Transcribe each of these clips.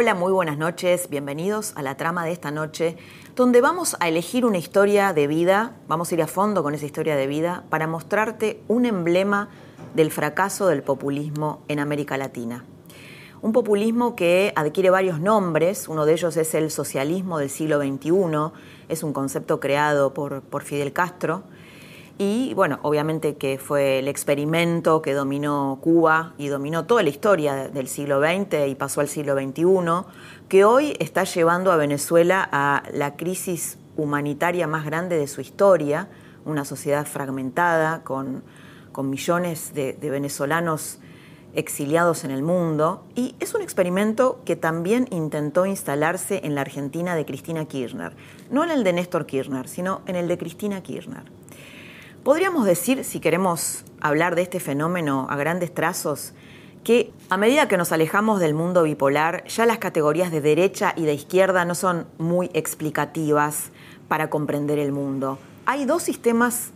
Hola, muy buenas noches, bienvenidos a la trama de esta noche, donde vamos a elegir una historia de vida, vamos a ir a fondo con esa historia de vida, para mostrarte un emblema del fracaso del populismo en América Latina. Un populismo que adquiere varios nombres, uno de ellos es el socialismo del siglo XXI, es un concepto creado por, por Fidel Castro, y bueno, obviamente que fue el experimento que dominó Cuba y dominó toda la historia del siglo XX y pasó al siglo XXI, que hoy está llevando a Venezuela a la crisis humanitaria más grande de su historia, una sociedad fragmentada con, millones de, de venezolanos exiliados en el mundo, y es un experimento que también intentó instalarse en la Argentina de Cristina Kirchner, no en el de Néstor Kirchner, sino en el de Cristina Kirchner. Podríamos decir, si queremos hablar de este fenómeno a grandes trazos, que a medida que nos alejamos del mundo bipolar, ya las categorías de derecha y de izquierda no son muy explicativas para comprender el mundo. Hay dos sistemas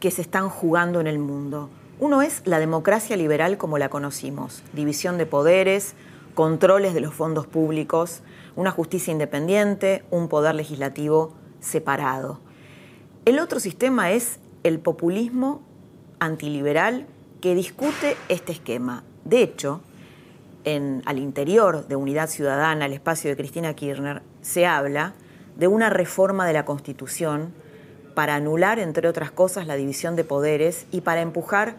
que se están jugando en el mundo. Uno es la democracia liberal como la conocimos, división de poderes, controles de los fondos públicos, una justicia independiente, un poder legislativo separado. El otro sistema es el populismo antiliberal que discute este esquema. De hecho, en, al interior de Unidad Ciudadana, el espacio de Cristina Kirchner, se habla de una reforma de la Constitución para anular, entre otras cosas, la división de poderes y para empujar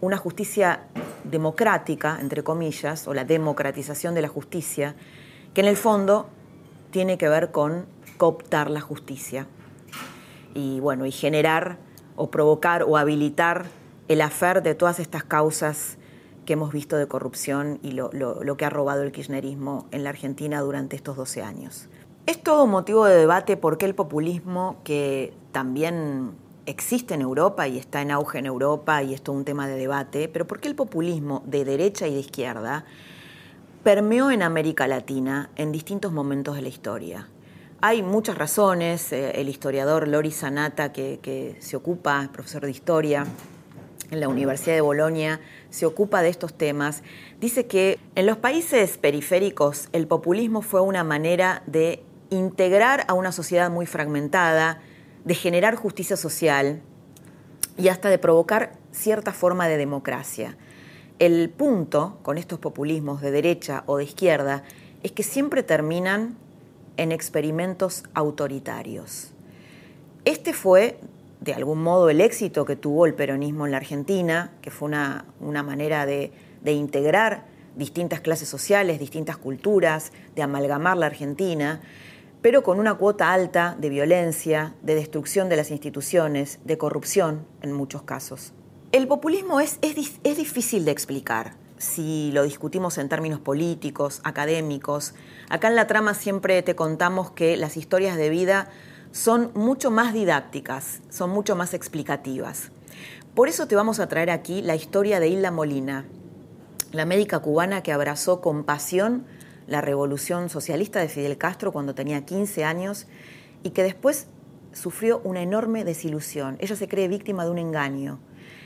una justicia democrática, entre comillas, o la democratización de la justicia, que en el fondo tiene que ver con cooptar la justicia y, bueno, y generar o provocar o habilitar el afer de todas estas causas que hemos visto de corrupción y lo, que ha robado el kirchnerismo en la Argentina durante estos 12 años. Es todo motivo de debate porque el populismo, que también existe en Europa y está en auge en Europa y es todo un tema de debate, pero por qué el populismo de derecha y de izquierda permeó en América Latina en distintos momentos de la historia. Hay muchas razones. Eh, el historiador Lori Sanata, que, se ocupa, es profesor de historia en la Universidad de Bolonia, se ocupa de estos temas, dice que en los países periféricos el populismo fue una manera de integrar a una sociedad muy fragmentada, de generar justicia social y hasta de provocar cierta forma de democracia. El punto con estos populismos de derecha o de izquierda es que siempre terminan en experimentos autoritarios. Este fue, de algún modo, el éxito que tuvo el peronismo en la Argentina, que fue una, manera de, de integrar distintas clases sociales, distintas culturas, de amalgamar la Argentina, pero con una cuota alta de violencia, de destrucción de las instituciones, de corrupción en muchos casos. El populismo es, es, es difícil de explicar si lo discutimos en términos políticos, académicos. Acá en la trama siempre te contamos que las historias de vida son mucho más didácticas, son mucho más explicativas. Por eso te vamos a traer aquí la historia de Hilda Molina, la médica cubana que abrazó con pasión la revolución socialista de Fidel Castro cuando tenía 15 años y que después sufrió una enorme desilusión. Ella se cree víctima de un engaño.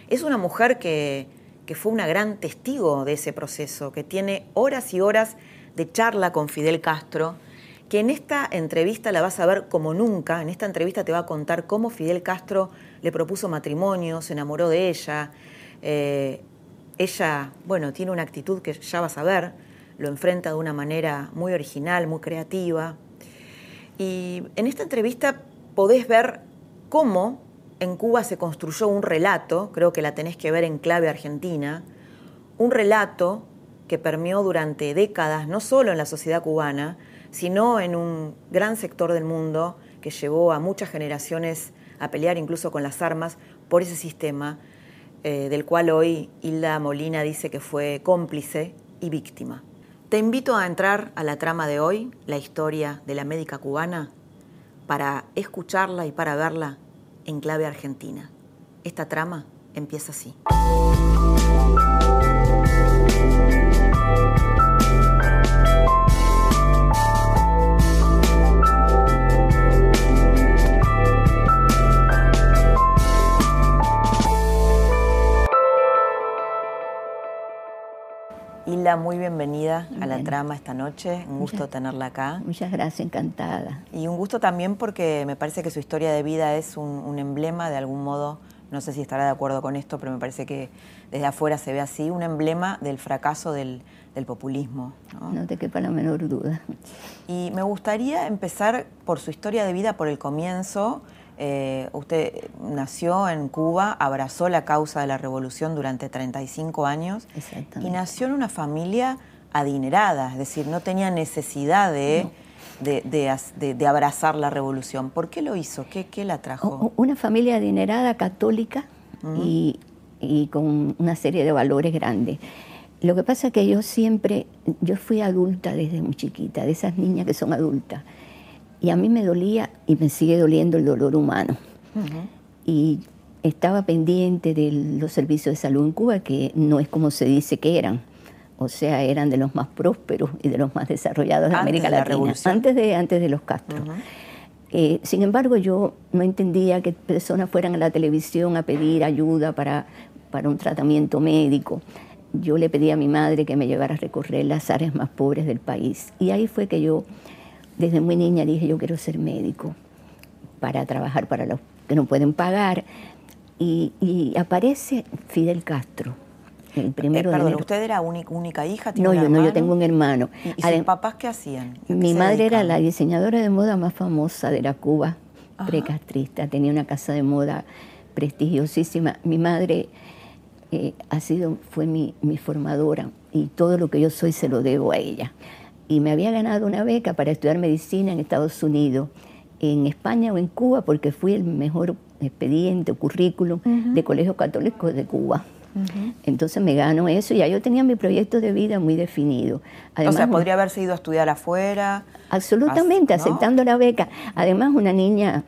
Es una mujer que que fue una gran testigo de ese proceso, que tiene horas y horas de charla con Fidel Castro, que en esta entrevista la vas a ver como nunca, en esta entrevista te va a contar cómo Fidel Castro le propuso matrimonio, se enamoró de ella, eh, ella, bueno, tiene una actitud que ya vas a ver, lo enfrenta de una manera muy original, muy creativa. Y en esta entrevista podés ver cómo en Cuba se construyó un relato, creo que la tenés que ver en clave argentina, un relato que permeó durante décadas, no solo en la sociedad cubana, sino en un gran sector del mundo que llevó a muchas generaciones a pelear incluso con las armas por ese sistema, eh, del cual hoy Hilda Molina dice que fue cómplice y víctima. Te invito a entrar a la trama de hoy, la historia de la médica cubana, para escucharla y para verla en clave argentina. Esta trama empieza así. Hilda, muy bienvenida a la trama esta noche. Un gusto tenerla acá. Muchas gracias, encantada. Y un gusto también porque me parece que su historia de vida es un, emblema, de algún modo, no sé si estará de acuerdo con esto, pero me parece que desde afuera se ve así, un emblema del fracaso del, populismo. ¿no? no te quepa la menor duda. Y me gustaría empezar por su historia de vida, por el comienzo. Eh, usted nació en Cuba, abrazó la causa de la revolución durante 35 años y nació en una familia adinerada, es decir, no tenía necesidad de, de, abrazar la revolución. ¿Por qué lo hizo? ¿Qué, qué la trajo? Una familia adinerada, católica y, y con una serie de valores grandes. Lo que pasa es que yo siempre, yo fui adulta desde muy chiquita, de esas niñas que son adultas. Y a mí me dolía y me sigue doliendo el dolor humano. Y estaba pendiente de los servicios de salud en Cuba, que no es como se dice que eran. O sea, eran de los más prósperos y de los más desarrollados de América Latina. antes, de, antes de los Castro. Eh, sin embargo, yo no entendía que personas fueran a la televisión a pedir ayuda para, para un tratamiento médico. Yo le pedí a mi madre que me llevara a recorrer las áreas más pobres del país. Y ahí fue que yo desde muy niña dije yo quiero ser médico para trabajar para los que no pueden pagar. Y, aparece Fidel Castro, el primero eh, perdón, ¿usted era única, única hija? no, yo no, yo tengo un hermano. ¿Y, sus papás qué hacían? mi madre era la diseñadora de moda más famosa de la Cuba precastrista, tenía una casa de moda prestigiosísima. Mi madre eh, ha sido, fue mi, mi formadora y todo lo que yo soy se lo debo a ella y me había ganado una beca para estudiar medicina en Estados Unidos, en España o en Cuba, porque fui el mejor expediente o currículum de colegios católicos de Cuba. Entonces me gano eso y ya yo tenía mi proyecto de vida muy definido. Además, o sea, podría haberse ido a estudiar afuera. Absolutamente, aceptando la beca. Además, una niña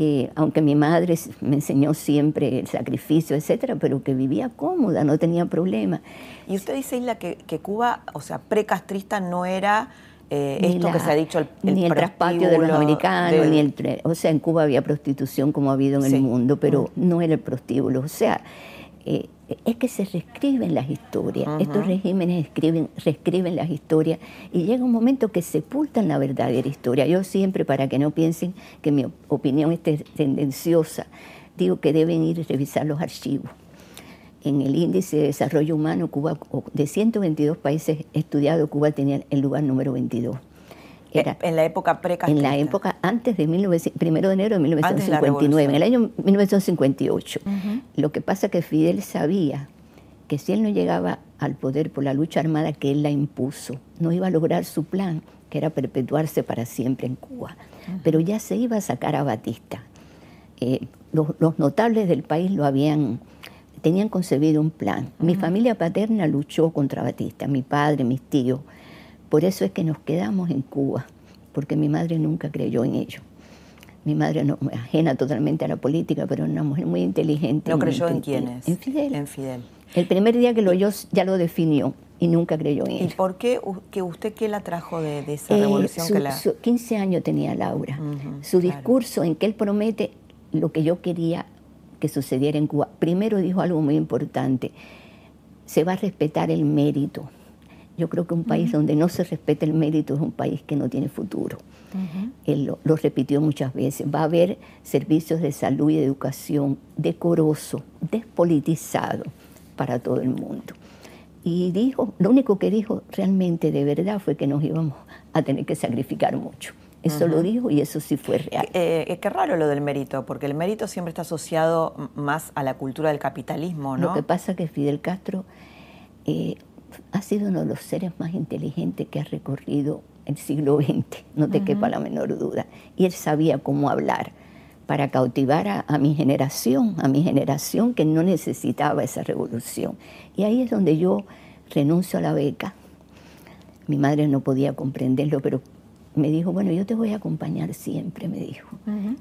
que, aunque mi madre me enseñó siempre el sacrificio, etcétera, pero que vivía cómoda, no tenía problemas. Y usted dice, Isla, que, Cuba, o sea, precastrista no era eh, esto que se ha dicho el, ni el traspatio de los americanos ni el o sea en Cuba había prostitución como ha habido en el mundo pero mm. no era el prostíbulo o sea eh, es que se reescriben las historias. Estos regímenes escriben reescriben las historias y llega un momento que sepultan la verdadera historia. Yo siempre para que no piensen que mi opinión esté tendenciosa digo que deben ir a revisar los archivos. En el índice de desarrollo humano, Cuba, de 122 países estudiados, Cuba tenía el lugar número 22. Era, en la época pre En la época antes de 19, primero de enero de 1959, en el año 1958. Lo que pasa es que Fidel sabía que si él no llegaba al poder por la lucha armada que él la impuso, no iba a lograr su plan, que era perpetuarse para siempre en Cuba. Pero ya se iba a sacar a Batista. Eh, los notables del país lo habían tenían concebido un plan. Mi familia paterna luchó contra Batista, mi padre, mis tíos. Por eso es que nos quedamos en Cuba, porque mi madre nunca creyó en ello. Mi madre no, ajena totalmente a la política, pero una mujer muy inteligente. ¿No creyó en quiénes? En Fidel. En Fidel. El primer día que lo oyó ya lo definió y nunca creyó en él. ¿Y por qué que usted qué la trajo de, esa eh, revolución? que la... 15 años tenía Laura. su discurso en que él promete lo que yo quería que sucediera en Cuba. Primero dijo algo muy importante, se va a respetar el mérito. Yo creo que un país donde no se respeta el mérito es un país que no tiene futuro. Él lo, repitió muchas veces. Va a haber servicios de salud y de educación decoroso, despolitizado para todo el mundo. Y dijo, lo único que dijo realmente de verdad fue que nos íbamos a tener que sacrificar mucho. Eso lo dijo y eso sí fue real. Eh, eh, qué raro lo del mérito, porque el mérito siempre está asociado más a la cultura del capitalismo, ¿no? Lo que pasa es que Fidel Castro eh, ha sido uno de los seres más inteligentes que ha recorrido el siglo XX, no te quepa la menor duda. Y él sabía cómo hablar para cautivar a, a, mi generación, a mi generación que no necesitaba esa revolución. Y ahí es donde yo renuncio a la beca. Mi madre no podía comprenderlo, pero me dijo, bueno, yo te voy a acompañar siempre, me dijo,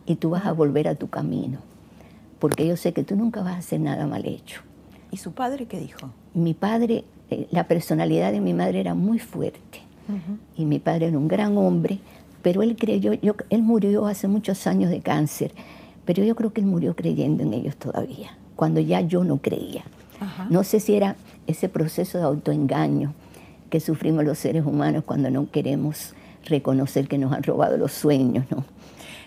y tú vas a volver a tu camino, porque yo sé que tú nunca vas a hacer nada mal hecho. ¿Y su padre qué dijo? Mi padre, la personalidad de mi madre era muy fuerte, y mi padre era un gran hombre, pero él creyó, yo, él murió hace muchos años de cáncer, pero yo creo que él murió creyendo en ellos todavía, cuando ya yo no creía. No sé si era ese proceso de autoengaño que sufrimos los seres humanos cuando no queremos reconocer que nos han robado los sueños, ¿no?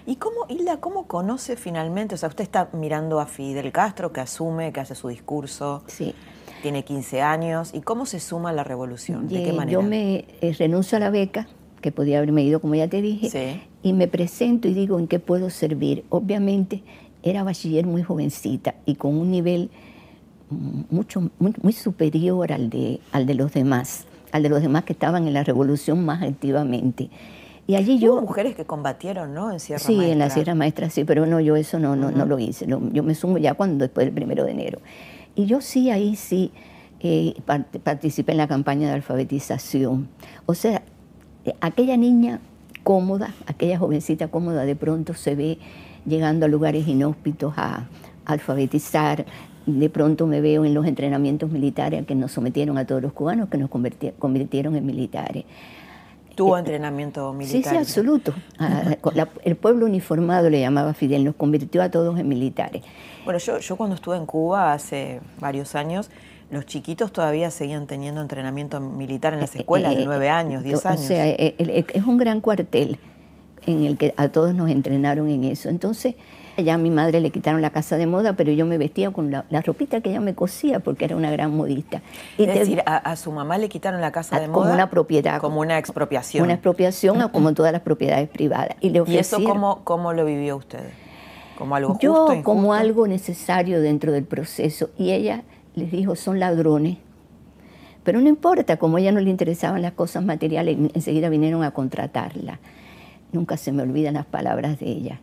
¿Y cómo, Hilda, cómo conoce finalmente? O sea, usted está mirando a Fidel Castro, que asume, que hace su discurso. Sí. Tiene 15 años. ¿Y cómo se suma a la revolución? ¿De qué manera? Yo me eh, renuncio a la beca, que podía haberme ido, como ya te dije, y me presento y digo en qué puedo servir. Obviamente era bachiller muy jovencita y con un nivel mucho, muy, muy superior al de, al de los demás al de los demás que estaban en la revolución más activamente. Y allí yo... Hubo mujeres que combatieron, ¿no? En Sierra sí, en la Sierra Maestra sí, pero no, yo eso no, no, no lo hice. yo me sumo ya cuando después del primero de enero. Y yo sí, ahí sí eh, participé en la campaña de alfabetización. O sea, eh, aquella niña cómoda, aquella jovencita cómoda, de pronto se ve llegando a lugares inhóspitos a alfabetizar, de pronto me veo en los entrenamientos militares que nos sometieron a todos los cubanos, que nos convirtieron en militares. ¿Tuvo entrenamiento militar? Sí, sí, absoluto. Ah, el pueblo uniformado le llamaba Fidel, nos convirtió a todos en militares. Bueno, yo, yo cuando estuve en Cuba hace varios años, los chiquitos todavía seguían teniendo entrenamiento militar en las eh, escuelas de eh, nueve años, diez años. O sea, eh, es un gran cuartel en el que a todos nos entrenaron en eso. Entonces, ya a mi madre le quitaron la casa de moda, pero yo me vestía con la, ropita que ella me cosía porque era una gran modista. es decir, a, su mamá le quitaron la casa de moda. Como una propiedad. Como una expropiación. Una expropiación, como todas las propiedades privadas. ¿Y, le eso cómo, cómo lo vivió usted? ¿Como algo justo, Yo como algo necesario dentro del proceso. Y ella les dijo, son ladrones. Pero no importa, como a ella no le interesaban las cosas materiales, enseguida vinieron a contratarla. Nunca se me olvidan las palabras de ella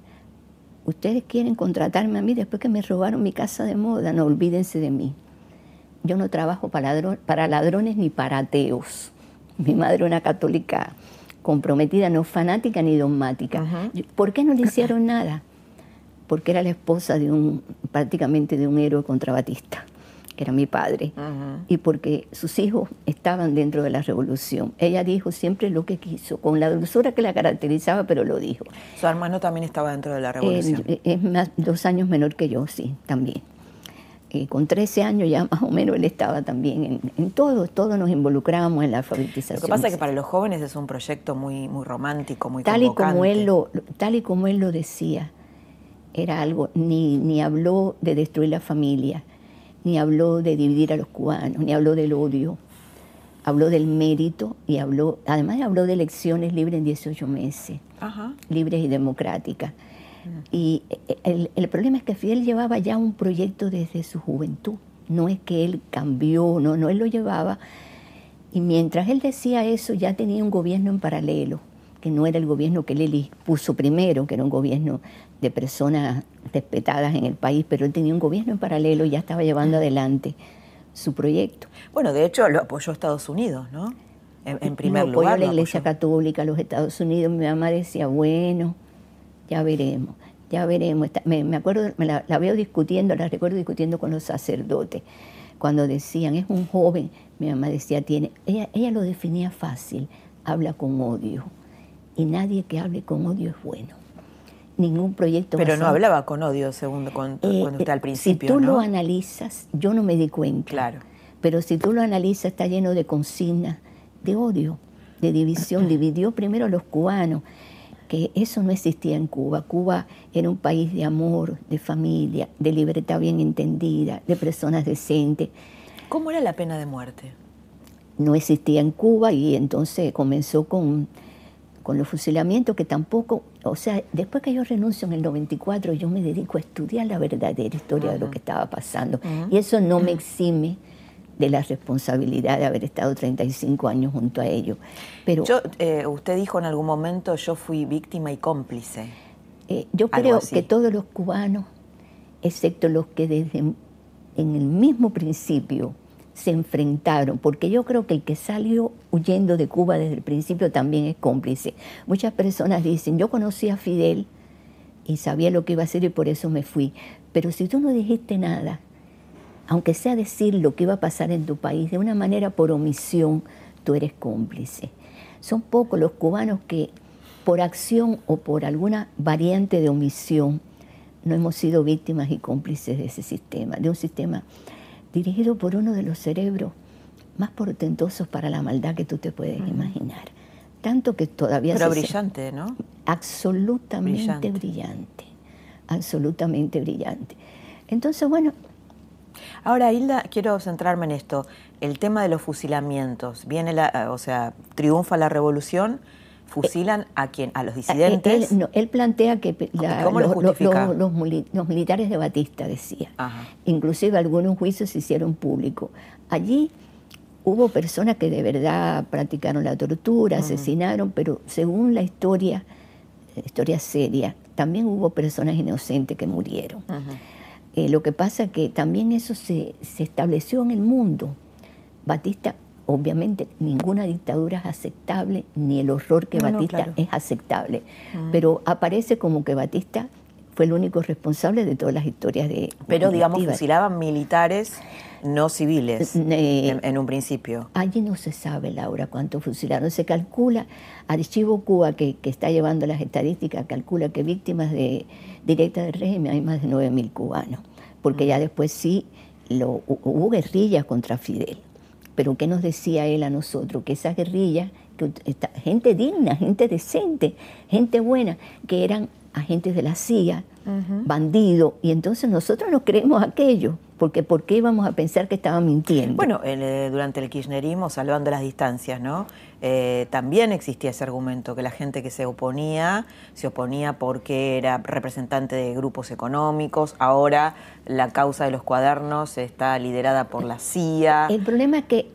ustedes quieren contratarme a mí después que me robaron mi casa de moda, no olvídense de mí. Yo no trabajo para, ladrones ni para ateos. Mi madre una católica comprometida, no fanática ni dogmática. ¿Por qué no le hicieron nada? Porque era la esposa de un, prácticamente de un héroe contrabatista era mi padre, y porque sus hijos estaban dentro de la revolución. Ella dijo siempre lo que quiso, con la dulzura que la caracterizaba, pero lo dijo. ¿Su hermano también estaba dentro de la revolución? es más, dos años menor que yo, sí, también. Eh, con 13 años ya más o menos él estaba también en, todo, todos nos involucramos en la alfabetización. Lo que pasa es que para los jóvenes es un proyecto muy, muy romántico, muy tal y como él lo Tal y como él lo decía, era algo, ni, ni habló de destruir la familia, ni habló de dividir a los cubanos, ni habló del odio, habló del mérito y habló, además habló de elecciones libres en 18 meses, libres y democráticas. Mm. Y el, el, problema es que Fidel llevaba ya un proyecto desde su juventud, no es que él cambió, no, no, él lo llevaba. Y mientras él decía eso, ya tenía un gobierno en paralelo, que no era el gobierno que él puso primero, que era un gobierno de personas respetadas en el país, pero él tenía un gobierno en paralelo y ya estaba llevando adelante su proyecto. Bueno, de hecho lo apoyó Estados Unidos, ¿no? En, primer lo lugar. Apoyó la Iglesia Católica, los Estados Unidos. Mi mamá decía, bueno, ya veremos, ya veremos. Me, acuerdo, me la, veo discutiendo, la recuerdo discutiendo con los sacerdotes. Cuando decían, es un joven, mi mamá decía, tiene, ella, ella lo definía fácil, habla con odio. Y nadie que hable con odio es bueno ningún proyecto. Pero no hablaba con odio, según eh, cuando está al principio. Si tú lo analizas, yo no me di cuenta. Claro. Pero si tú lo analizas, está lleno de consignas, de odio, de división. Dividió primero a los cubanos, que eso no existía en Cuba. Cuba era un país de amor, de familia, de libertad bien entendida, de personas decentes. ¿Cómo era la pena de muerte? No existía en Cuba y entonces comenzó con con los fusilamientos que tampoco, o sea, después que yo renuncio en el 94, yo me dedico a estudiar la verdadera historia de lo que estaba pasando. Y eso no me exime de la responsabilidad de haber estado 35 años junto a ellos. Pero yo, eh, usted dijo en algún momento, yo fui víctima y cómplice. Eh, yo creo que todos los cubanos, excepto los que desde en el mismo principio se enfrentaron, porque yo creo que el que salió huyendo de Cuba desde el principio también es cómplice. Muchas personas dicen, yo conocí a Fidel y sabía lo que iba a hacer y por eso me fui, pero si tú no dijiste nada, aunque sea decir lo que iba a pasar en tu país, de una manera por omisión, tú eres cómplice. Son pocos los cubanos que por acción o por alguna variante de omisión no hemos sido víctimas y cómplices de ese sistema, de un sistema dirigido por uno de los cerebros más portentosos para la maldad que tú te puedes imaginar. Tanto que todavía... Pero brillante, ¿no? Absolutamente brillante. Absolutamente brillante. Entonces, bueno... Ahora, Hilda, quiero centrarme en esto. El tema de los fusilamientos. Viene la, o sea, triunfa la revolución, fusilan a quién, a los eh, disidentes. Él, plantea que los, militares de Batista decía, inclusive algunos juicios se hicieron públicos. Allí hubo personas que de verdad practicaron la tortura, asesinaron, pero según la historia, historia seria, también hubo personas inocentes que murieron. Eh, lo que pasa es que también eso se, se estableció en el mundo. Batista obviamente ninguna dictadura es aceptable, ni el horror que Batista es aceptable, mm. pero aparece como que Batista fue el único responsable de todas las historias de... Pero digamos, fusilaban militares no civiles eh, en, un principio. Allí no se sabe, Laura, cuántos fusilaron. Se calcula, Archivo Cuba, que, está llevando las estadísticas, calcula que víctimas de, directas del régimen hay más de 9.000 cubanos, porque ya mm. después sí lo, hubo guerrillas contra Fidel pero ¿qué nos decía él a nosotros? Que esa guerrilla, que gente digna, gente decente, gente buena, que eran agentes de la CIA, bandidos, y entonces nosotros no creemos aquello porque ¿por qué íbamos a pensar que estaban mintiendo? Bueno, eh, durante el kirchnerismo, salvando las distancias, ¿no? Eh, también existía ese argumento, que la gente que se oponía, se oponía porque era representante de grupos económicos, ahora la causa de los cuadernos está liderada por la CIA. El problema es que...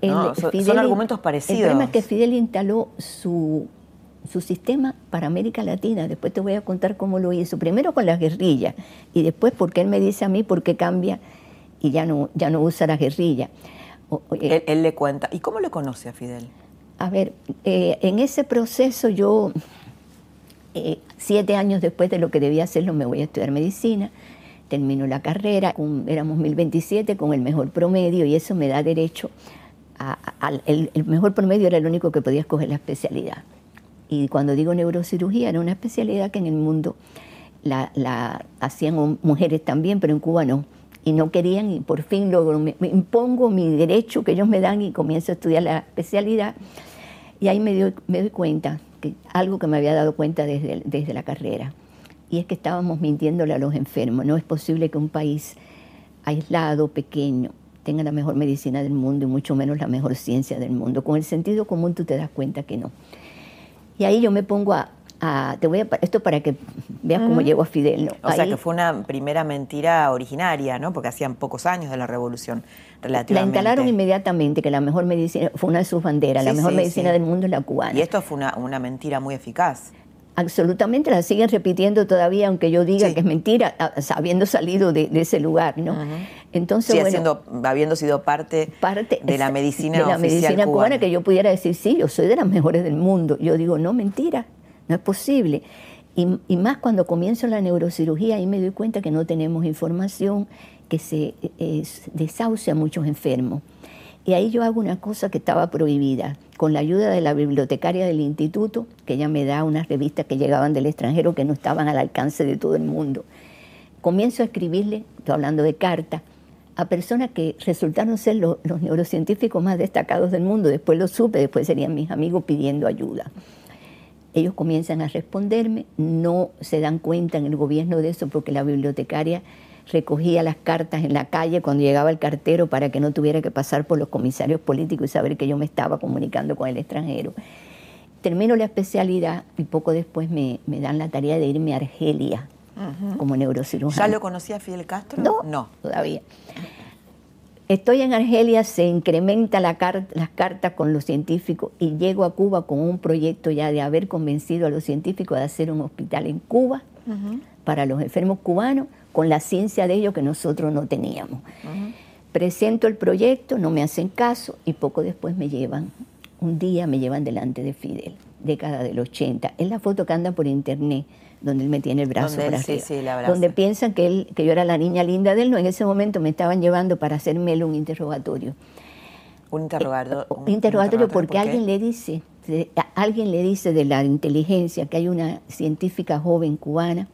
son, argumentos parecidos. El problema es que Fidel instaló su su sistema para América Latina. Después te voy a contar cómo lo hizo. Primero con las guerrillas y después porque él me dice a mí por qué cambia y ya no, ya no usa la guerrilla. él, le cuenta. ¿Y cómo le conoce a Fidel? A ver, eh, en ese proceso yo, eh, siete años después de lo que debía hacerlo, me voy a estudiar medicina, termino la carrera, éramos 1027 con el mejor promedio y eso me da derecho al el, mejor promedio era el único que podía escoger la especialidad. Y cuando digo neurocirugía, era una especialidad que en el mundo la, la hacían mujeres también, pero en Cuba no y no querían y por fin logro, me, impongo mi derecho que ellos me dan y comienzo a estudiar la especialidad y ahí me, me doy cuenta, que algo que me había dado cuenta desde, desde la carrera, y es que estábamos mintiéndole a los enfermos. No es posible que un país aislado, pequeño, tenga la mejor medicina del mundo y mucho menos la mejor ciencia del mundo. Con el sentido común tú te das cuenta que no. Y ahí yo me pongo a, te voy a, esto para que veas cómo llegó a Fidel. O sea que fue una primera mentira originaria, ¿no? Porque hacían pocos años de la revolución, relativamente. La instalaron inmediatamente, que la mejor medicina, fue una de sus banderas, la mejor medicina del mundo es la cubana. Y esto fue una, una mentira muy eficaz. Absolutamente, la siguen repitiendo todavía, aunque yo diga que es mentira, habiendo salido de, ese lugar, ¿no? Entonces, habiendo sido parte, parte de la medicina de la medicina cubana, que yo pudiera decir, sí, yo soy de las mejores del mundo. Yo digo, no, mentira, no es posible. Y, más cuando comienzo la neurocirugía, ahí me doy cuenta que no tenemos información, que se desahucia a muchos enfermos. Y ahí yo hago una cosa que estaba prohibida, con la ayuda de la bibliotecaria del instituto, que ella me da unas revistas que llegaban del extranjero que no estaban al alcance de todo el mundo. Comienzo a escribirle, estoy hablando de cartas, a personas que resultaron ser los neurocientíficos más destacados del mundo. Después lo supe, después serían mis amigos pidiendo ayuda. Ellos comienzan a responderme, no se dan cuenta en el gobierno de eso porque la bibliotecaria recogía las cartas en la calle cuando llegaba el cartero para que no tuviera que pasar por los comisarios políticos y saber que yo me estaba comunicando con el extranjero. Termino la especialidad y poco después me, dan la tarea de irme a Argelia como neurocirujano. ¿Ya lo conocía Fidel Castro? No, no. todavía. Estoy en Argelia, se incrementa la las cartas con los científicos y llego a Cuba con un proyecto ya de haber convencido a los científicos de hacer un hospital en Cuba para los enfermos cubanos con la ciencia de ellos que nosotros no teníamos. Presento el proyecto, no me hacen caso y poco después me llevan, un día me llevan delante de Fidel, década del 80. Es la foto que anda por internet donde él me tiene el brazo donde, para donde piensan que, él, que yo era la niña linda de él, no, en ese momento me estaban llevando para hacerme un interrogatorio. Un interrogatorio. Eh, un interrogatorio porque alguien le dice, alguien le dice de la inteligencia que hay una científica joven cubana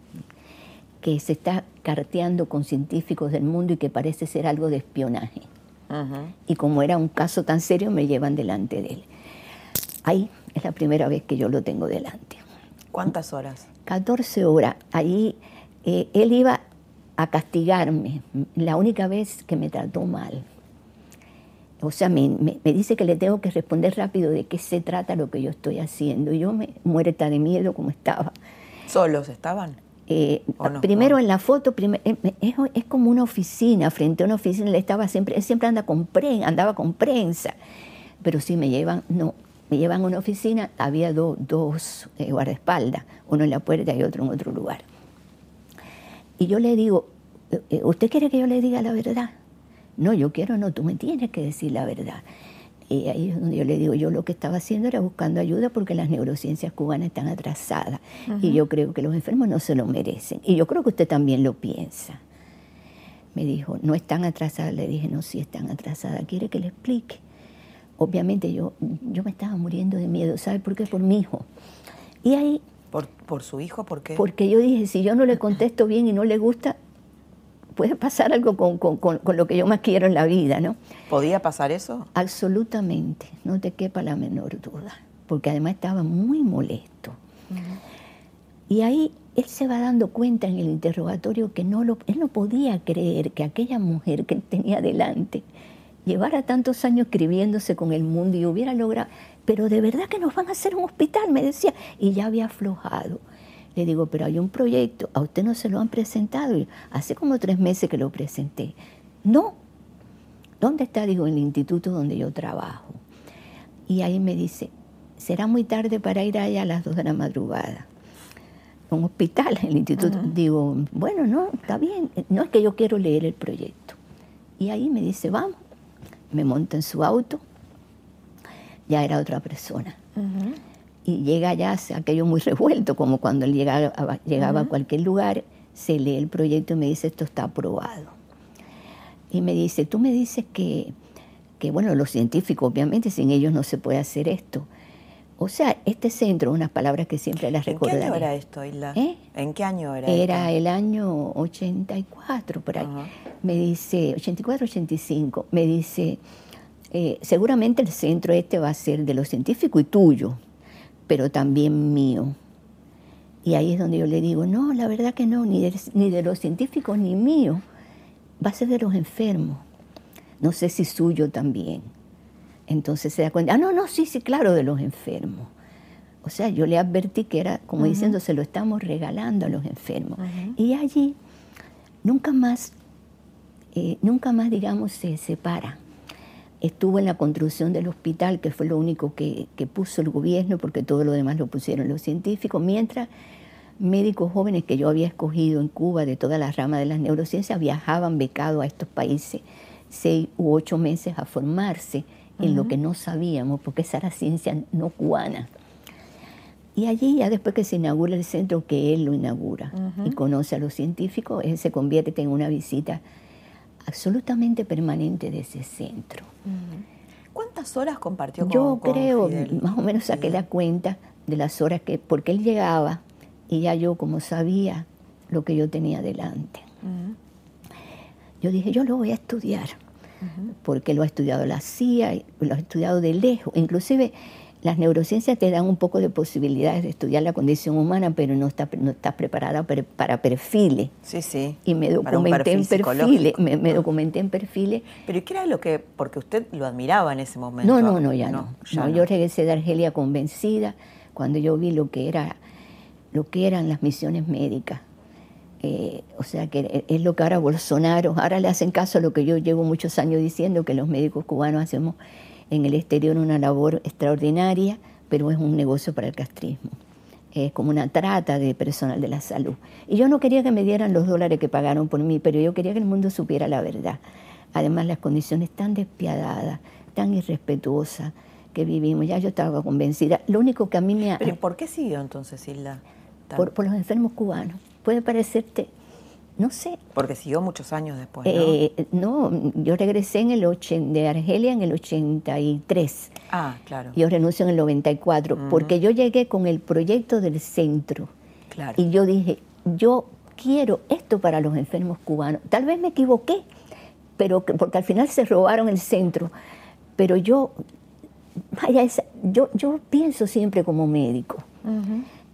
que se está carteando con científicos del mundo y que parece ser algo de espionaje. Y como era un caso tan serio, me llevan delante de él. Ahí es la primera vez que yo lo tengo delante. ¿Cuántas horas? 14 horas. Ahí eh, él iba a castigarme, la única vez que me trató mal. O sea, me, dice que le tengo que responder rápido de qué se trata lo que yo estoy haciendo. Y yo me muerta de miedo como estaba. ¿Solos estaban? Eh, primero en la foto, eh, es, como una oficina, frente a una oficina, él estaba siempre, él siempre anda con prensa, andaba con prensa. Pero si me llevan, no, me llevan a una oficina, había dos eh, guardaespaldas, uno en la puerta y otro en otro lugar. Y yo le digo, eh, eh, ¿usted quiere que yo le diga la verdad? No, yo quiero, no, tú me tienes que decir la verdad. Y ahí es donde yo le digo, yo lo que estaba haciendo era buscando ayuda porque las neurociencias cubanas están atrasadas. Y yo creo que los enfermos no se lo merecen. Y yo creo que usted también lo piensa. Me dijo, no están atrasadas. Le dije, no, sí están atrasadas. ¿Quiere que le explique? Obviamente yo, yo me estaba muriendo de miedo, ¿sabe por qué? Por mi hijo. Y ahí... ¿Por, ¿Por su hijo? ¿Por qué? Porque yo dije, si yo no le contesto bien y no le gusta, puede pasar algo con, con, con, lo que yo más quiero en la vida, ¿no? ¿Podía pasar eso? Absolutamente, no te quepa la menor duda, porque además estaba muy molesto. Y ahí él se va dando cuenta en el interrogatorio que no lo, él no podía creer que aquella mujer que él tenía delante llevara tantos años escribiéndose con el mundo y hubiera logrado, pero de verdad que nos van a hacer un hospital, me decía, y ya había aflojado. Le digo, pero hay un proyecto, a usted no se lo han presentado. hace como tres meses que lo presenté. No. ¿Dónde está? Digo, en el instituto donde yo trabajo. Y ahí me dice, será muy tarde para ir allá a las dos de la madrugada. Un hospital, el instituto. Digo, bueno, no, está bien. No es que yo quiero leer el proyecto. Y ahí me dice, vamos me monto en su auto, ya era otra persona. Y llega ya, aquello muy revuelto, como cuando él llegaba, llegaba a cualquier lugar, se lee el proyecto y me dice, esto está aprobado. Y me dice, tú me dices que, que, bueno, los científicos, obviamente, sin ellos no se puede hacer esto. O sea, este centro, unas palabras que siempre las recuerdo. ¿En qué año era esto, Isla? ¿Eh? ¿En qué año era Era el año 84, por ahí. Me dice, 84, 85, me dice, eh, seguramente el centro este va a ser de los científicos y tuyo, pero también mío. Y ahí es donde yo le digo, no, la verdad que no, ni de, ni de los científicos ni mío, va a ser de los enfermos. No sé si suyo también. Entonces se da cuenta, ah, no, no, sí, sí, claro, de los enfermos. O sea, yo le advertí que era como diciendo, se lo estamos regalando a los enfermos. Y allí nunca más, eh, nunca más, digamos, se separa. Estuvo en la construcción del hospital, que fue lo único que, que puso el gobierno, porque todo lo demás lo pusieron los científicos, mientras médicos jóvenes que yo había escogido en Cuba de toda la rama de las neurociencias viajaban becados a estos países seis u ocho meses a formarse en lo que no sabíamos, porque esa era ciencia no cubana. Y allí, ya después que se inaugura el centro, que él lo inaugura y conoce a los científicos, él se convierte en una visita absolutamente permanente de ese centro. ¿Cuántas horas compartió con Yo creo, más o menos saqué la cuenta de las horas que, porque él llegaba y ya yo como sabía lo que yo tenía delante. Yo dije, yo lo voy a estudiar porque lo ha estudiado la CIA, lo ha estudiado de lejos. Inclusive las neurociencias te dan un poco de posibilidades de estudiar la condición humana, pero no está, no está preparada para, perfiles. Sí, sí. Y me documenté en perfiles, me, documenté en perfiles. Pero qué era lo que, porque usted lo admiraba en ese momento? No, no, no, ya no. Yo regresé de Argelia convencida cuando yo vi lo que era, lo que eran las misiones médicas Eh, o sea que es lo que ahora Bolsonaro, ahora le hacen caso a lo que yo llevo muchos años diciendo, que los médicos cubanos hacemos en el exterior una labor extraordinaria, pero es un negocio para el castrismo. Es como una trata de personal de la salud. Y yo no quería que me dieran los dólares que pagaron por mí, pero yo quería que el mundo supiera la verdad. Además, las condiciones tan despiadadas, tan irrespetuosas que vivimos, ya yo estaba convencida. Lo único que a mí me... ¿Pero por qué siguió entonces Hilda? Por, por los enfermos cubanos. Puede parecerte no sé. Porque siguió muchos años después, ¿no? Eh, no, yo regresé en el de Argelia en el 83. Ah, claro. Yo renuncio en el 94, porque yo llegué con el proyecto del centro. Claro. Y yo dije, yo quiero esto para los enfermos cubanos. Tal vez me equivoqué, pero porque al final se robaron el centro. Pero yo, vaya, yo, yo pienso siempre como médico.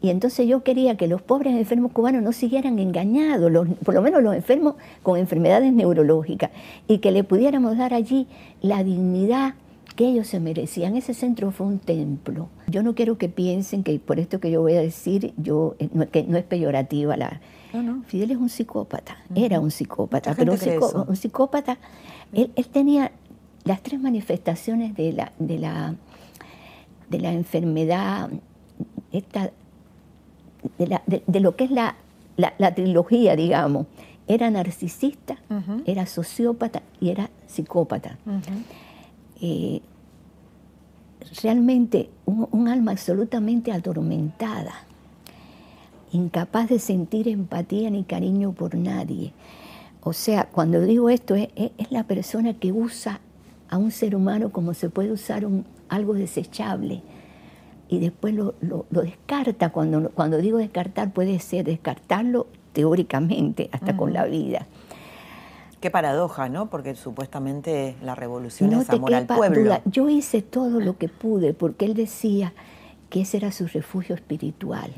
Y entonces yo quería que los pobres enfermos cubanos no siguieran engañados, por lo menos los enfermos con enfermedades neurológicas, y que le pudiéramos dar allí la dignidad que ellos se merecían. Ese centro fue un templo. Yo no quiero que piensen que por esto que yo voy a decir, yo eh, que no es peyorativa la. Fidel es un psicópata, era un psicópata, pero un, psicópata, él, tenía las tres manifestaciones de la, de la, de la enfermedad, esta de, lo que es la, trilogía, digamos. Era narcisista, era sociópata y era psicópata. Eh, realmente un, alma absolutamente atormentada, incapaz de sentir empatía ni cariño por nadie. O sea, cuando digo esto, es, la persona que usa a un ser humano como se puede usar un, algo desechable y después lo, descarta. Cuando, cuando digo descartar, puede ser descartarlo teóricamente hasta con la vida. Qué paradoja, ¿no? Porque supuestamente la revolución es amor al pueblo. Yo hice todo lo que pude porque él decía que ese era su refugio espiritual.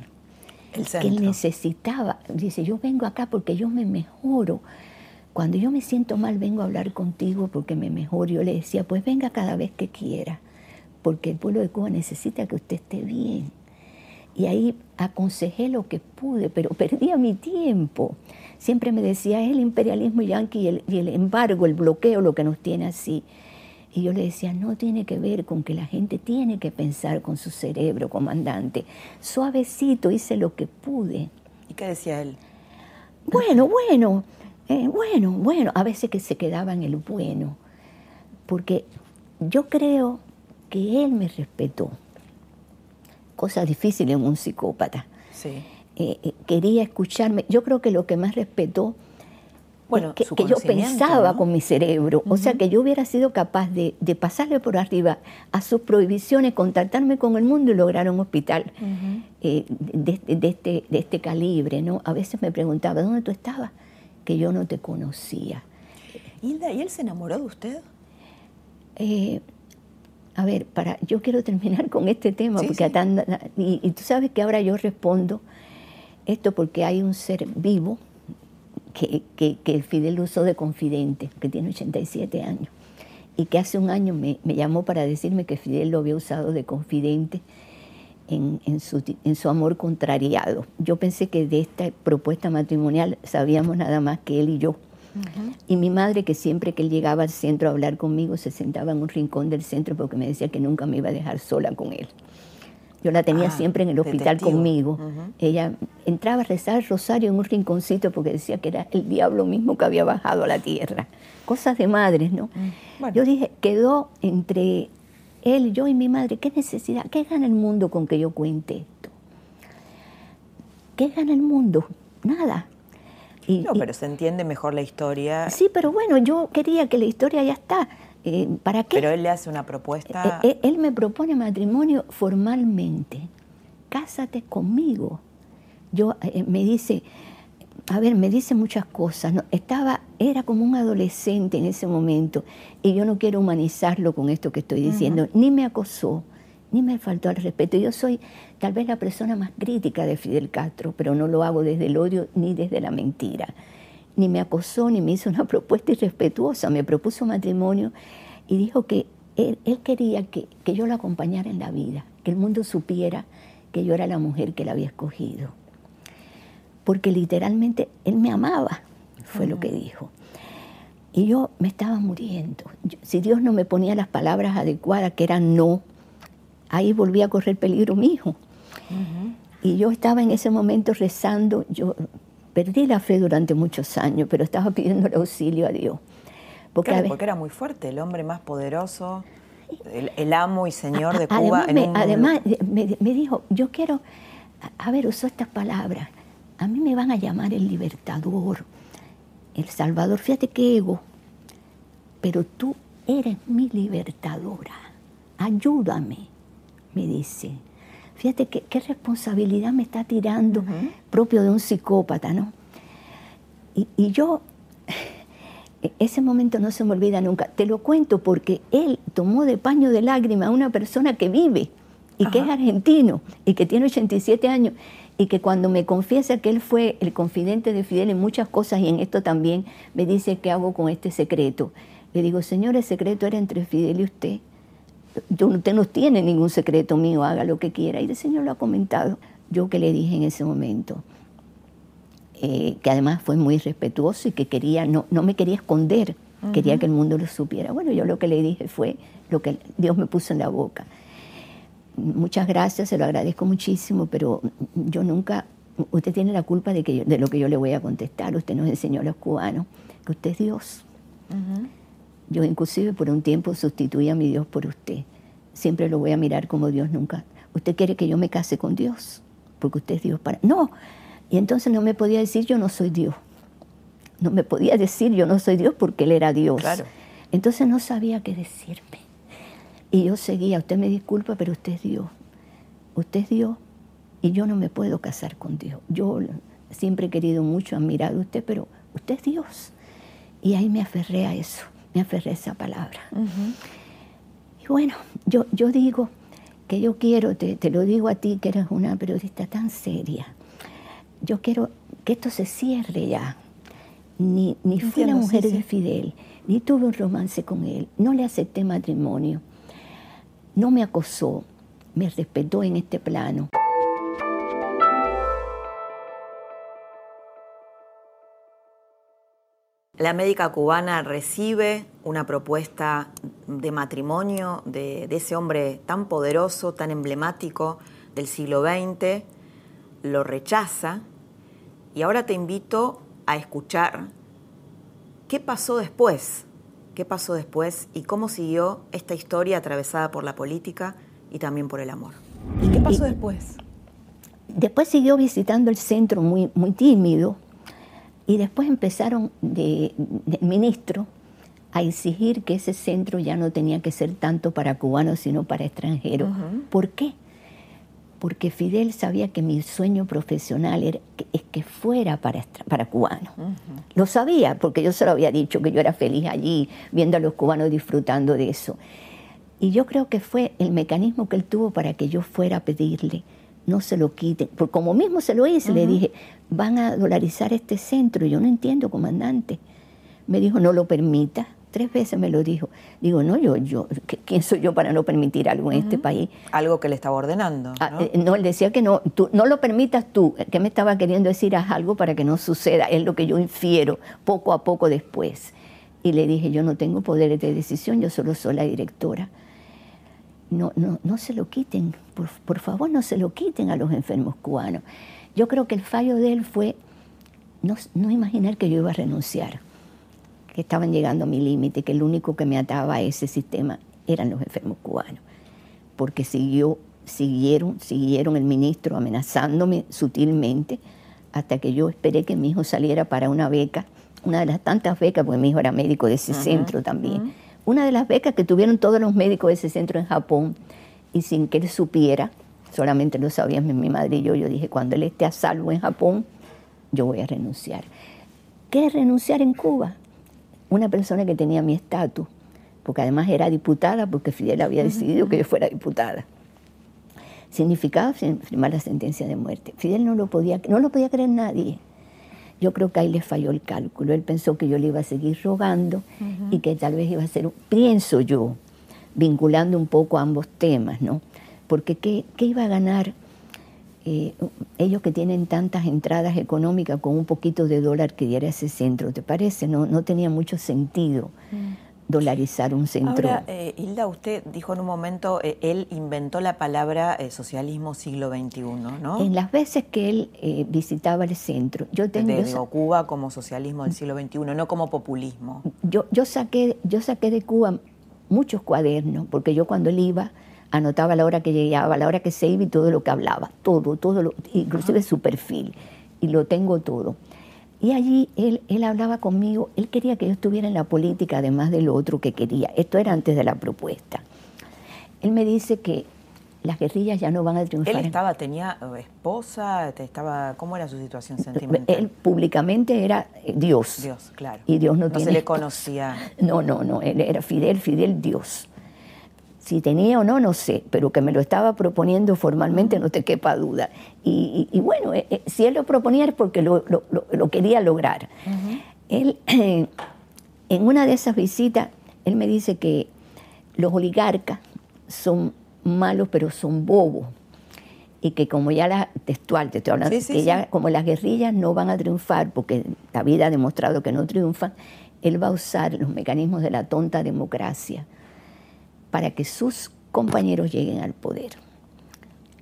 El que él necesitaba. Dice, yo vengo acá porque yo me mejoro. Cuando yo me siento mal, vengo a hablar contigo porque me mejoro. Yo le decía, pues venga cada vez que quiera porque el pueblo de Cuba necesita que usted esté bien. Y ahí aconsejé lo que pude, pero perdía mi tiempo. Siempre me decía, es el imperialismo yanqui y el, y el embargo, el bloqueo lo que nos tiene así. Y yo le decía, no tiene que ver con que la gente tiene que pensar con su cerebro, comandante. Suavecito, hice lo que pude. ¿Y qué decía él? Bueno, bueno, eh, bueno, bueno. A veces que se quedaba en el bueno. Porque yo creo que él me respetó. Cosa difícil en un psicópata. Sí. Eh, eh, quería escucharme. Yo creo que lo que más respetó bueno, que, yo pensaba con mi cerebro. O sea, que yo hubiera sido capaz de, pasarle por arriba a sus prohibiciones, contactarme con el mundo y lograr un hospital eh, de, este, de este calibre. ¿no? A veces me preguntaba, ¿dónde tú estabas? Que yo no te conocía. Hilda, ¿y él se enamoró de usted? A ver, para, yo quiero terminar con este tema, porque y, tú sabes que ahora yo respondo esto porque hay un ser vivo que, que, Fidel usó de confidente, que tiene 87 años, y que hace un año me, llamó para decirme que Fidel lo había usado de confidente en, en, su, en su amor contrariado. Yo pensé que de esta propuesta matrimonial sabíamos nada más que él y yo y mi madre, que siempre que él llegaba al centro a hablar conmigo, se sentaba en un rincón del centro porque me decía que nunca me iba a dejar sola con él. Yo la tenía ah, siempre en el hospital conmigo. Ella entraba a rezar el rosario en un rinconcito porque decía que era el diablo mismo que había bajado a la tierra. Cosas de madres, ¿no? Mm, yo dije, quedó entre él, yo y mi madre, ¿qué necesidad? ¿Qué gana el mundo con que yo cuente esto? ¿Qué gana el mundo? Nada no, pero se entiende mejor la historia. Sí, pero bueno, yo quería que la historia ya está. Eh, ¿Para qué? Pero él le hace una propuesta. Eh, eh, él me propone matrimonio formalmente. Cásate conmigo. Yo me dice, a ver, me dice muchas cosas. ¿no? Estaba, era como un adolescente en ese momento y yo no quiero humanizarlo con esto que estoy diciendo. Ni me acosó, ni me faltó al respeto. Yo soy tal vez la persona más crítica de Fidel Castro, pero no lo hago desde el odio ni desde la mentira. Ni me acosó, ni me hizo una propuesta irrespetuosa, me propuso matrimonio y dijo que él, quería que, que, yo lo acompañara en la vida, que el mundo supiera que yo era la mujer que él había escogido. porque literalmente él me amaba, fue lo que dijo. Y yo me estaba muriendo. si Dios no me ponía las palabras adecuadas, que eran no, ahí volvía a correr peligro mi hijo. Y yo estaba en ese momento rezando, yo perdí la fe durante muchos años, pero estaba pidiendo el auxilio a Dios. Porque, era muy fuerte, el hombre más poderoso, el, amo y señor de Cuba. Además, me, dijo, yo quiero, a ver, usó estas palabras, a mí me van a llamar el libertador, el salvador, fíjate qué ego, pero tú eres mi libertadora, ayúdame, me dice. Fíjate qué, responsabilidad me está tirando propio de un psicópata, ¿no? Y, yo, ese momento no se me olvida nunca. Te lo cuento porque él tomó de paño de lágrima a una persona que vive y que es argentino y que tiene 87 años y que cuando me confiesa que él fue el confidente de Fidel en muchas cosas y en esto también, me dice qué hago con este secreto. Le digo, señor, el secreto era entre Fidel y usted. Usted no tiene ningún secreto mío, haga lo que quiera. Y el Señor lo ha comentado. Yo que le dije en ese momento, eh, que además fue muy respetuoso y que quería, no, no me quería esconder, quería que el mundo lo supiera. Bueno, yo lo que le dije fue lo que Dios me puso en la boca. Muchas gracias, se lo agradezco muchísimo, pero yo nunca, usted tiene la culpa de, que de lo que yo le voy a contestar. Usted nos enseñó a los cubanos que usted es Dios. Yo inclusive por un tiempo sustituí a mi Dios por usted. Siempre lo voy a mirar como Dios nunca. Usted quiere que yo me case con Dios, porque usted es Dios para... No, y entonces no me podía decir yo no soy Dios. No me podía decir yo no soy Dios porque Él era Dios. Entonces no sabía qué decirme. Y yo seguía, usted me disculpa, pero usted es Dios. Usted es Dios y yo no me puedo casar con Dios. Yo siempre he querido mucho, admirar a usted, pero usted es Dios. Y ahí me aferré a eso me aferré a esa palabra. Y bueno, yo, yo digo que yo quiero, te, te, lo digo a ti que eres una periodista tan seria, yo quiero que esto se cierre ya. Ni, ni fui la mujer de Fidel, ni tuve un romance con él, no le acepté matrimonio, no me acosó, me respetó en este plano. La médica cubana recibe una propuesta de matrimonio de, ese hombre tan poderoso, tan emblemático del siglo XX, lo rechaza y ahora te invito a escuchar qué pasó después, qué pasó después y cómo siguió esta historia atravesada por la política y también por el amor. ¿Y qué pasó después? Después siguió visitando el centro muy, muy tímido, y después empezaron de, ministro a exigir que ese centro ya no tenía que ser tanto para cubanos, sino para extranjeros. ¿Por qué? Porque Fidel sabía que mi sueño profesional era que, es que fuera para, para cubanos. Lo sabía, porque yo se lo había dicho, que yo era feliz allí, viendo a los cubanos disfrutando de eso. Y yo creo que fue el mecanismo que él tuvo para que yo fuera a pedirle no se lo quiten. Porque como mismo se lo hice, le dije, van a dolarizar este centro. Yo no entiendo, comandante. Me dijo, no lo permita. Tres veces me lo dijo. Digo, no, yo, yo, ¿quién soy yo para no permitir algo en este país? Algo que le estaba ordenando. Ah, ¿no? Eh, ¿no? él decía que no, tú, no lo permitas tú. ¿Qué me estaba queriendo decir? Haz algo para que no suceda. Es lo que yo infiero poco a poco después. Y le dije, yo no tengo poderes de decisión, yo solo soy la directora no, no, no se lo quiten, por, favor no se lo quiten a los enfermos cubanos. Yo creo que el fallo de él fue no, no imaginar que yo iba a renunciar, que estaban llegando a mi límite, que el único que me ataba a ese sistema eran los enfermos cubanos, porque siguió, siguieron, siguieron el ministro amenazándome sutilmente hasta que yo esperé que mi hijo saliera para una beca, una de las tantas becas, porque mi hijo era médico de ese centro también una de las becas que tuvieron todos los médicos de ese centro en Japón y sin que él supiera, solamente lo sabían mi madre y yo, yo dije, cuando él esté a salvo en Japón, yo voy a renunciar. ¿Qué es renunciar en Cuba? Una persona que tenía mi estatus, porque además era diputada, porque Fidel había decidido que yo fuera diputada. Significaba firmar la sentencia de muerte. Fidel no lo podía, no lo podía creer nadie. Yo creo que ahí le falló el cálculo. Él pensó que yo le iba a seguir rogando y que tal vez iba a ser, pienso yo, vinculando un poco ambos temas, ¿no? Porque ¿qué, iba a ganar eh, ellos que tienen tantas entradas económicas con un poquito de dólar que diera ese centro, ¿te parece? No, no tenía mucho sentido. Mm dolarizar un centro. Ahora, eh, Hilda, usted dijo en un momento, eh, él inventó la palabra eh, socialismo siglo XXI, ¿no? En las veces que él visitaba el centro, yo tengo... Digo, Cuba como socialismo del siglo XXI, no como populismo. Yo, yo, saqué, yo saqué de Cuba muchos cuadernos, porque yo cuando él iba anotaba la hora que llegaba, la hora que se iba y todo lo que hablaba, todo, todo, lo, inclusive su perfil, y lo tengo todo. Y allí él, él hablaba conmigo, él quería que yo estuviera en la política además de lo otro que quería. Esto era antes de la propuesta. Él me dice que las guerrillas ya no van a triunfar. ¿Él estaba, tenía eh, esposa? Estaba, ¿Cómo era su situación sentimental? Él públicamente era eh, Dios. Dios, claro. Y Dios no, no se le conocía. No, no, no, él era Fidel, Fidel Dios. Si tenía o no, no sé, pero que me lo estaba proponiendo formalmente no te quepa duda. Y, bueno, eh, eh, si él lo proponía es porque lo, quería lograr. Él, en una de esas visitas, él me dice que los oligarcas son malos, pero son bobos. Y que como ya la textual, te estoy hablando, que ya como las guerrillas no van a triunfar, porque la vida ha demostrado que no triunfan, él va a usar los mecanismos de la tonta democracia para que sus compañeros lleguen al poder.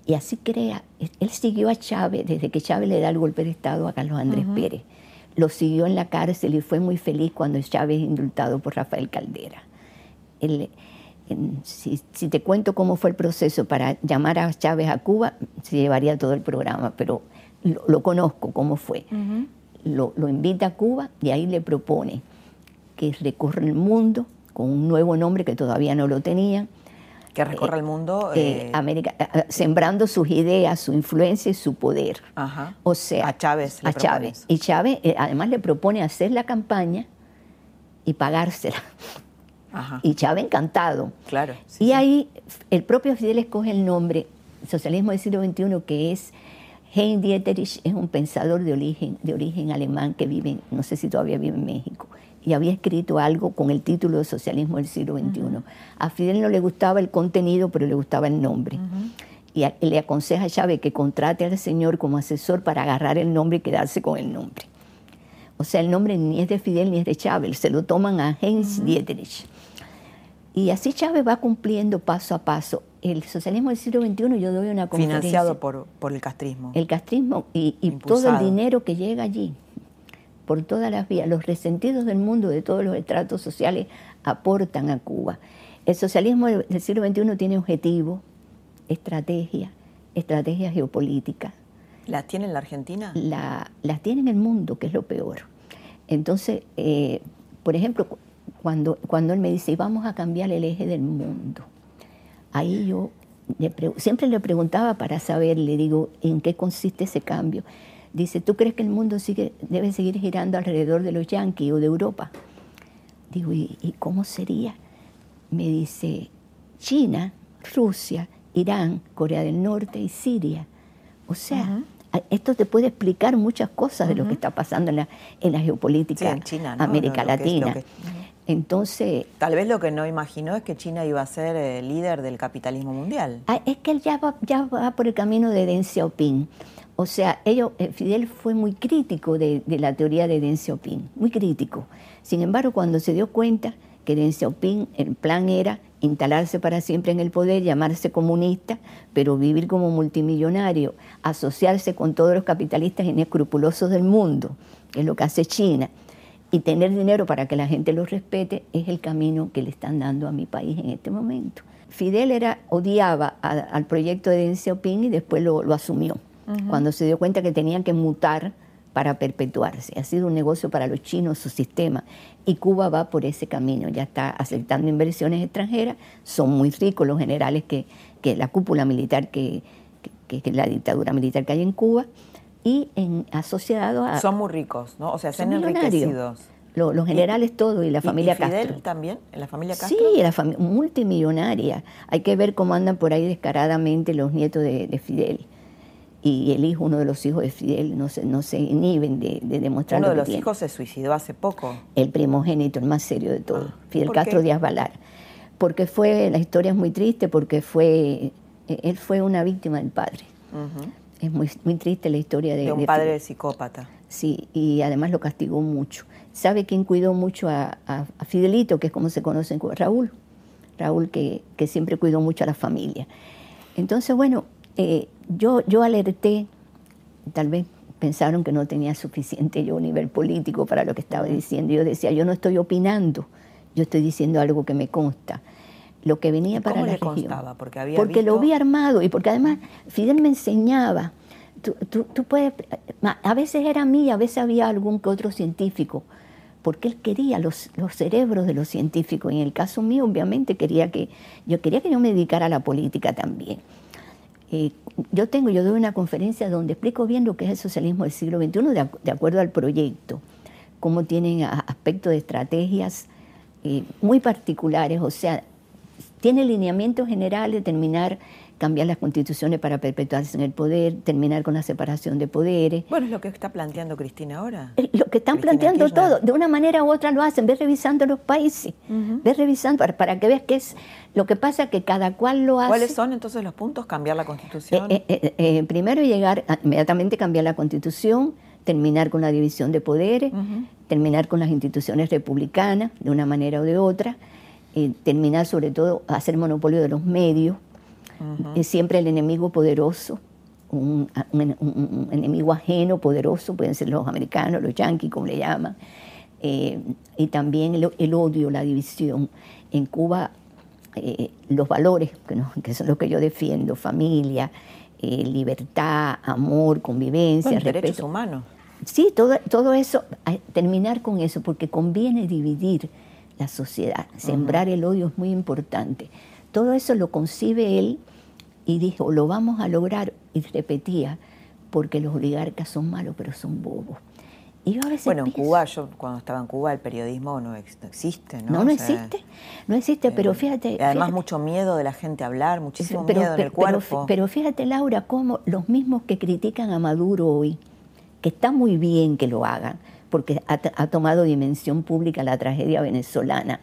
Y así crea, él siguió a Chávez desde que Chávez le da el golpe de Estado a Carlos Andrés Pérez. Lo siguió en la cárcel y fue muy feliz cuando Chávez es indultado por Rafael Caldera. si, te cuento cómo fue el proceso para llamar a Chávez a Cuba, se llevaría todo el programa, pero lo, conozco cómo fue. lo, lo invita a Cuba y ahí le propone que recorra el mundo con un nuevo nombre que todavía no lo tenía. Que recorra el mundo. Eh, eh, América, eh, sembrando sus ideas, su influencia y su poder. Ajá. O sea, a Chávez. a Chávez. Y Chávez además le propone hacer la campaña y pagársela. Ajá. Y Chávez encantado. Claro. y ahí el propio Fidel escoge el nombre, Socialismo del siglo XXI, que es Heinz Dieterich, es un pensador de origen, de origen alemán que vive, no sé si todavía vive en México y había escrito algo con el título de Socialismo del siglo XXI. A Fidel no le gustaba el contenido, pero le gustaba el nombre. Y le aconseja a Chávez que contrate al señor como asesor para agarrar el nombre y quedarse con el nombre. O sea, el nombre ni es de Fidel ni es de Chávez, se lo toman a Heinz Dieterich. Y así Chávez va cumpliendo paso a paso. El socialismo del siglo XXI, yo doy una conferencia. Financiado por, por el castrismo. El castrismo y, y todo el dinero que llega allí por todas las vías. Los resentidos del mundo, de todos los estratos sociales, aportan a Cuba. El socialismo del siglo XXI tiene objetivo, estrategia, estrategia geopolítica. ¿Las tiene en la Argentina? las tiene en el mundo, que es lo peor. Entonces, eh, por ejemplo, cuando, cuando él me dice, vamos a cambiar el eje del mundo, ahí yo siempre le preguntaba para saber, le digo, ¿en qué consiste ese cambio? Dice, ¿tú crees que el mundo sigue, debe seguir girando alrededor de los yanquis o de Europa? Digo, ¿y, cómo sería? Me dice, China, Rusia, Irán, Corea del Norte y Siria. O sea, esto te puede explicar muchas cosas de lo que está pasando en la, en la geopolítica en China, América Latina. Entonces. Tal vez lo que no imaginó es que China iba a ser el eh, líder del capitalismo mundial. Ah, es que él ya va, ya va por el camino de Deng Xiaoping. O sea, ellos, eh, Fidel fue muy crítico de, la teoría de Deng Xiaoping, muy crítico. Sin embargo, cuando se dio cuenta que Deng Xiaoping, el plan era instalarse para siempre en el poder, llamarse comunista, pero vivir como multimillonario, asociarse con todos los capitalistas inescrupulosos del mundo, que es lo que hace China, y tener dinero para que la gente lo respete, es el camino que le están dando a mi país en este momento. Fidel era, odiaba al proyecto de Deng Xiaoping y después lo asumió cuando se dio cuenta que tenían que mutar para perpetuarse. Ha sido un negocio para los chinos su sistema y Cuba va por ese camino, ya está aceptando inversiones extranjeras, son muy ricos los generales que, que la cúpula militar que, que, la dictadura militar que hay en Cuba y en asociado a... Son muy ricos, ¿no? O sea, se han enriquecidos. Los, generales todos y la familia ¿y Fidel Castro. también? ¿En la familia Castro? Sí, la familia multimillonaria. Hay que ver cómo andan por ahí descaradamente los nietos de Fidel y el hijo, uno de los hijos de Fidel, no se, no se inhiben de, de demostrar Uno de los hijos se suicidó hace poco. El primogénito, el más serio de todos, ah, Fidel Castro Díaz Valar. Porque fue, la historia es muy triste, porque fue, él fue una víctima del padre. Es muy, muy triste la historia de... De un padre psicópata. Sí, y además lo castigó mucho. ¿Sabe quién cuidó mucho a, Fidelito, que es como se conoce en Cuba? Raúl. Raúl que, que, siempre cuidó mucho a la familia. Entonces, bueno, eh, yo, yo alerté, tal vez pensaron que no tenía suficiente yo nivel político para lo que estaba diciendo. Yo decía, yo no estoy opinando, yo estoy diciendo algo que me consta. Lo que venía para la región. Porque, había porque lo vi armado y porque además Fidel me enseñaba. Tú, tú, puedes, a veces era mí, a veces había algún que otro científico, porque él quería los, los cerebros de los científicos. Y en el caso mío, obviamente, quería que yo quería que yo me dedicara a la política también. Eh, yo tengo, yo doy una conferencia donde explico bien lo que es el socialismo del siglo XXI de, acuerdo al proyecto, cómo tienen aspectos de estrategias eh, muy particulares, o sea, tiene lineamientos generales de terminar cambiar las constituciones para perpetuarse en el poder, terminar con la separación de poderes. Bueno, es lo que está planteando Cristina ahora. Lo que están planteando todo, de una manera u otra lo hacen, ves revisando los países, ves revisando para, que veas qué es lo que pasa que cada cual lo hace. ¿Cuáles son entonces los puntos? Cambiar la constitución. Eh, eh, eh, primero llegar, a, inmediatamente cambiar la constitución, terminar con la división de poderes, terminar con las instituciones republicanas de una manera o de otra, terminar sobre todo hacer monopolio de los medios, es siempre el enemigo poderoso, un, enemigo ajeno, poderoso, pueden ser los americanos, los yanquis, como le llaman, eh, y también el, odio, la división. En Cuba, eh, los valores, que, son los que yo defiendo, familia, eh, libertad, amor, convivencia, respeto. derechos humanos. Sí, todo, todo eso, terminar con eso, porque conviene dividir la sociedad. Sembrar el odio es muy importante. Todo eso lo concibe él y dijo, lo vamos a lograr, y repetía, porque los oligarcas son malos, pero son bobos. Y yo a veces bueno, en Cuba, yo cuando estaba en Cuba, el periodismo no, existe, ¿no? No, no existe, no existe, pero eh, fíjate... Además, mucho miedo de la gente a hablar, muchísimo miedo en el cuerpo. Pero, fíjate, Laura, cómo los mismos que critican a Maduro hoy, que está muy bien que lo hagan, porque ha tomado dimensión pública la tragedia venezolana,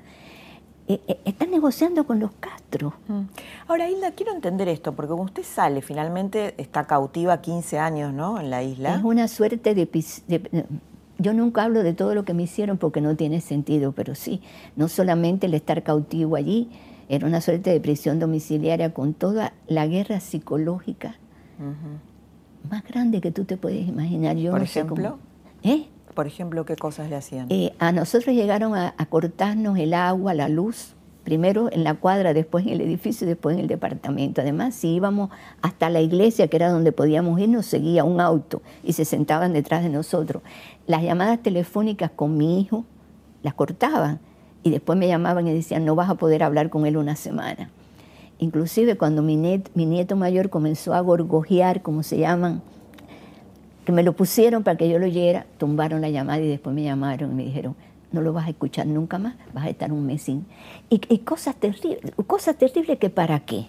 eh, eh, están negociando con los Castro. Mm. Ahora, Hilda, quiero entender esto, porque cuando usted sale, finalmente está cautiva 15 años, ¿no? En la isla. Es una suerte de, yo nunca hablo de todo lo que me hicieron porque no tiene sentido, pero sí, no solamente el estar cautivo allí, era una suerte de prisión domiciliaria con toda la guerra psicológica más grande que tú te puedes imaginar. Yo Por ejemplo. ¿Eh? Por ejemplo, ¿qué cosas le hacían? Eh, a nosotros llegaron a, cortarnos el agua, la luz, primero en la cuadra, después en el edificio después en el departamento. Además, si íbamos hasta la iglesia, que era donde podíamos ir, nos seguía un auto y se sentaban detrás de nosotros. Las llamadas telefónicas con mi hijo las cortaban y después me llamaban y decían, no vas a poder hablar con él una semana. Inclusive cuando mi, mi nieto mayor comenzó a gorgojear, como se llaman, que me lo pusieron para que yo lo oyera, tumbaron la llamada y después me llamaron y me dijeron, no lo vas a escuchar nunca más, vas a estar un mes sin. Y, cosas terribles, cosas terribles que para qué,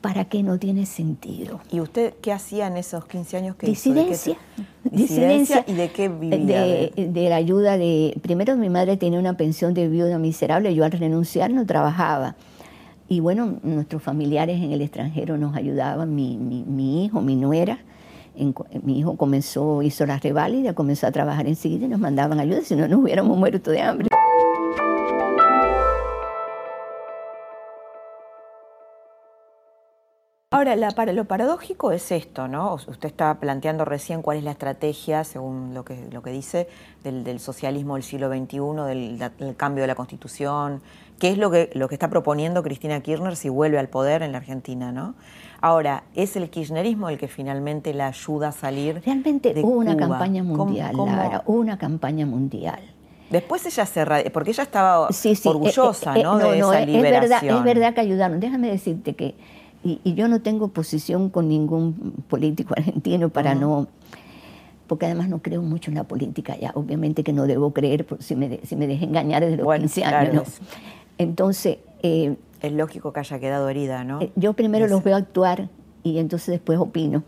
para qué no tiene sentido. ¿Y usted qué hacía en esos 15 años que disidencia, disidencia. ¿Y de qué vivía? De, la ayuda de, primero mi madre tenía una pensión de viuda miserable, yo al renunciar no trabajaba. Y bueno, nuestros familiares en el extranjero nos ayudaban, mi, mi, mi hijo, mi nuera, mi hijo comenzó, hizo la reválida, comenzó a trabajar enseguida y nos mandaban ayuda, si no nos hubiéramos muerto de hambre. Ahora, lo paradójico es esto, ¿no? Usted está planteando recién cuál es la estrategia, según lo que, lo que dice, del, socialismo del siglo XXI, del, cambio de la Constitución, qué es lo que, lo que está proponiendo Cristina Kirchner si vuelve al poder en la Argentina, ¿no? Ahora, ¿es el kirchnerismo el que finalmente la ayuda a salir? Realmente hubo una campaña mundial, Lara, hubo una campaña mundial. Después ella se porque ella estaba orgullosa, eh, eh, ¿no? de esa liberación. Es verdad, es verdad que ayudaron. Déjame decirte que, y, yo no tengo posición con ningún político argentino para no, porque además no creo mucho en la política ya. Obviamente que no debo creer si me, si me dejé engañar desde los 15 años. Entonces, eh, es lógico que haya quedado herida, ¿no? Eh, yo primero los veo actuar y entonces después opino.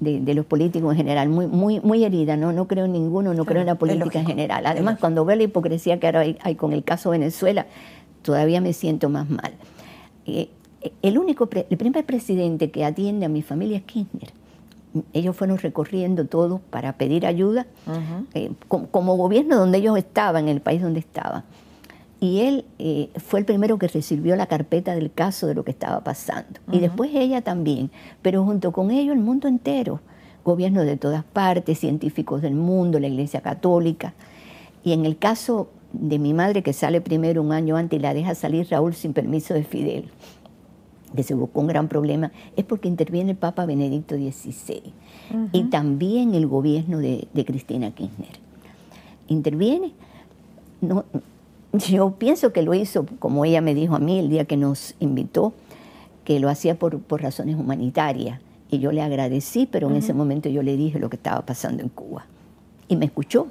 De, los políticos en general, muy, muy, muy herida, ¿no? no creo en ninguno, no creo en la política en general. Además, cuando veo la hipocresía que ahora hay, con el caso Venezuela, todavía me siento más mal. Eh, el único, el primer presidente que atiende a mi familia es Kirchner. ellos fueron recorriendo todo para pedir ayuda, eh, como, gobierno donde ellos estaban, en el país donde estaban. Y él eh, fue el primero que recibió la carpeta del caso de lo que estaba pasando. Y después ella también, pero junto con ellos el mundo entero, gobiernos de todas partes, científicos del mundo, la Iglesia Católica. Y en el caso de mi madre, que sale primero un año antes y la deja salir Raúl sin permiso de Fidel, que se buscó un gran problema, es porque interviene el Papa Benedicto XVI y también el gobierno de, Cristina Kirchner. Interviene. No, yo pienso que lo hizo, como ella me dijo a mí el día que nos invitó, que lo hacía por, razones humanitarias. Y yo le agradecí, pero en ese momento yo le dije lo que estaba pasando en Cuba. Y me escuchó.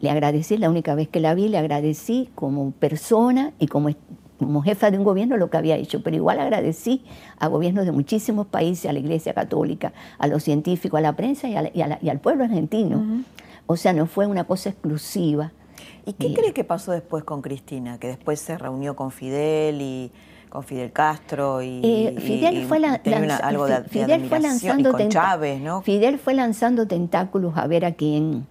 Le agradecí, la única vez que la vi, le agradecí como persona y como como jefa de un gobierno lo que había hecho, pero igual agradecí a gobiernos de muchísimos países, a la Iglesia Católica, a los científicos, a la prensa y, al pueblo argentino. O sea, no fue una cosa exclusiva. ¿Y qué cree que pasó después con Cristina? Que después se reunió con Fidel y con Fidel Castro y, eh, Fidel fue algo de, Fidel fue lanzando con Chávez, ¿no? Fidel fue lanzando tentáculos a ver a quién,